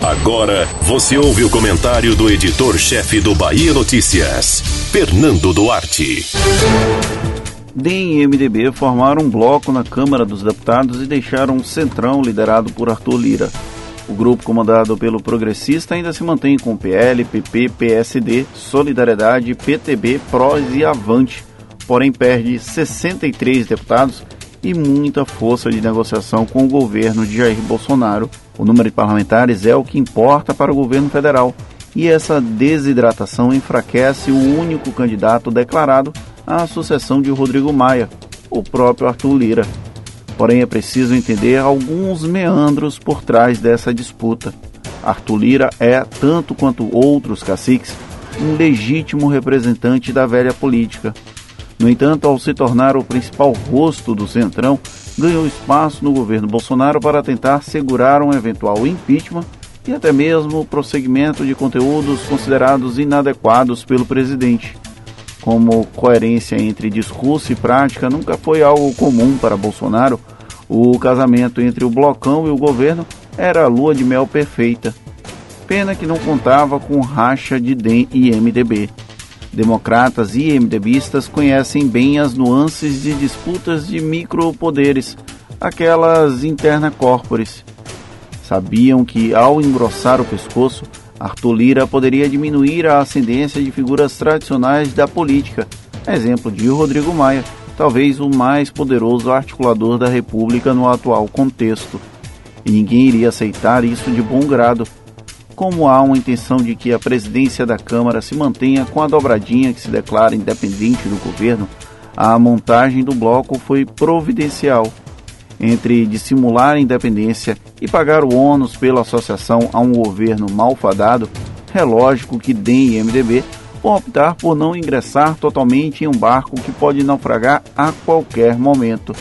Agora você ouve o comentário do editor-chefe do Bahia Notícias, Fernando Duarte. DEM e MDB formaram um bloco na Câmara dos Deputados e deixaram um centrão liderado por Arthur Lira. O grupo comandado pelo progressista ainda se mantém com PL, PP, PSD, Solidariedade, PTB, PROS e Avante, porém perde 63 deputados e muita força de negociação com o governo de Jair Bolsonaro. O número de parlamentares é o que importa para o governo federal, e essa desidratação enfraquece o único candidato declarado à sucessão de Rodrigo Maia, o próprio Arthur Lira. Porém, é preciso entender alguns meandros por trás dessa disputa. Arthur Lira é, tanto quanto outros caciques, um legítimo representante da velha política. No entanto, ao se tornar o principal rosto do Centrão, ganhou espaço no governo Bolsonaro para tentar segurar um eventual impeachment e até mesmo o prosseguimento de conteúdos considerados inadequados pelo presidente. Como coerência entre discurso e prática nunca foi algo comum para Bolsonaro, o casamento entre o Blocão e o governo era a lua de mel perfeita. Pena que não contava com racha de DEM e MDB. Democratas e MDBistas conhecem bem as nuances de disputas de micropoderes, aquelas interna corporis. Sabiam que, ao engrossar o pescoço, Arthur Lira poderia diminuir a ascendência de figuras tradicionais da política, exemplo de Rodrigo Maia, talvez o mais poderoso articulador da República no atual contexto. E ninguém iria aceitar isso de bom grado. Como há uma intenção de que a presidência da Câmara se mantenha com a dobradinha que se declara independente do governo, a montagem do bloco foi providencial entre dissimular a independência e pagar o ônus pela associação a um governo malfadado, é lógico que DEM e MDB vão optar por não ingressar totalmente em um barco que pode naufragar a qualquer momento.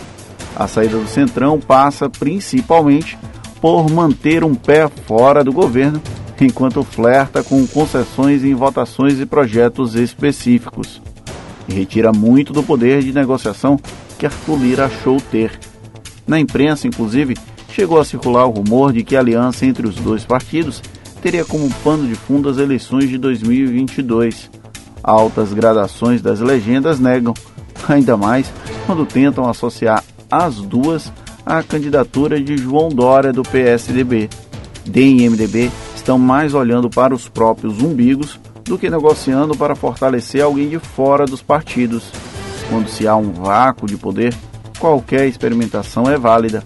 A saída do Centrão passa principalmente por manter um pé fora do governo, enquanto flerta com concessões em votações e projetos específicos. E retira muito do poder de negociação que Arthur Lira achou ter. Na imprensa, inclusive, chegou a circular o rumor de que a aliança entre os dois partidos teria como pano de fundo as eleições de 2022. Altas gradações das legendas negam, ainda mais quando tentam associar as duas à candidatura de João Dória do PSDB. DEM e MDB estão mais olhando para os próprios umbigos do que negociando para fortalecer alguém de fora dos partidos. Quando se há um vácuo de poder, qualquer experimentação é válida.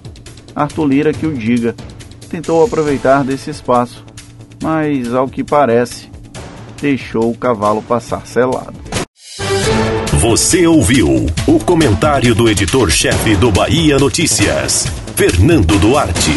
Arthur Lira que o diga, tentou aproveitar desse espaço, mas ao que parece, deixou o cavalo passar selado. Você ouviu o comentário do editor-chefe do Bahia Notícias, Fernando Duarte.